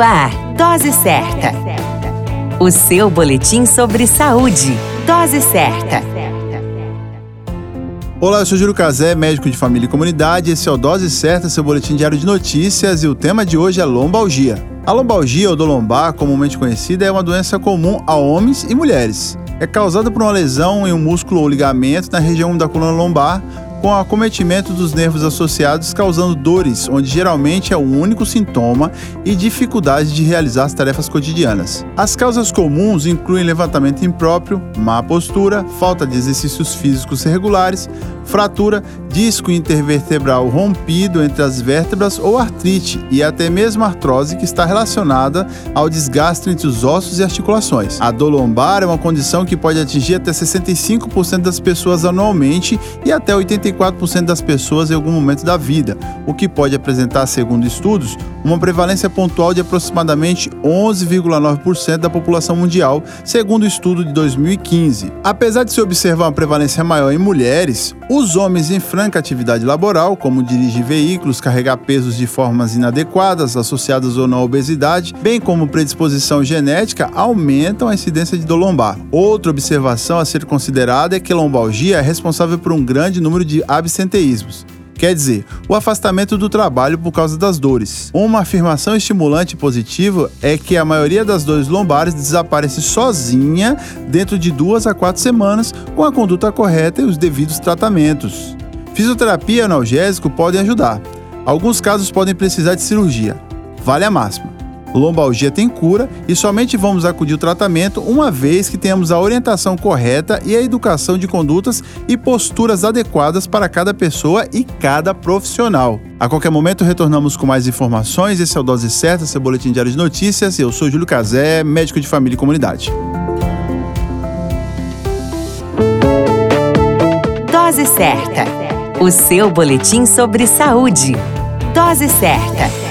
Ar, Dose Certa. O seu boletim sobre saúde. Dose Certa. Olá, eu sou Júlio Cazé, médico de família e comunidade. Esse é o Dose Certa, seu boletim diário de notícias, e o tema de hoje é lombalgia. A lombalgia ou do lombar, comumente conhecida, é uma doença comum a homens e mulheres. É causada por uma lesão em um músculo ou ligamento na região da coluna lombar, com acometimento dos nervos associados, causando dores, onde geralmente é o único sintoma, e dificuldade de realizar as tarefas cotidianas. As causas comuns incluem levantamento impróprio, má postura, falta de exercícios físicos regulares, fratura, disco intervertebral rompido entre as vértebras ou artrite e até mesmo artrose que está relacionada ao desgaste entre os ossos e articulações. A dor lombar é uma condição que pode atingir até 65% das pessoas anualmente e até 84% das pessoas em algum momento da vida, o que pode apresentar, segundo estudos, uma prevalência pontual de aproximadamente 11,9% da população mundial, segundo o estudo de 2015. Apesar de se observar uma prevalência maior em mulheres, os homens em franca atividade laboral, como dirigir veículos, carregar pesos de formas inadequadas, associadas ou não à obesidade, bem como predisposição genética, aumentam a incidência de dor lombar. Outra observação a ser considerada é que a lombalgia é responsável por um grande número de absenteísmos. Quer dizer, o afastamento do trabalho por causa das dores. Uma afirmação estimulante positiva é que a maioria das dores lombares desaparece sozinha dentro de duas a quatro semanas com a conduta correta e os devidos tratamentos. Fisioterapia e analgésico podem ajudar. Alguns casos podem precisar de cirurgia. Vale a máxima. Lombalgia tem cura e somente vamos acudir ao tratamento uma vez que tenhamos a orientação correta e a educação de condutas e posturas adequadas para cada pessoa e cada profissional. A qualquer momento retornamos com mais informações. Esse é o Dose Certa, seu boletim diário de notícias. Eu sou Júlio Cazé, médico de família e comunidade. Dose Certa. O seu boletim sobre saúde. Dose Certa.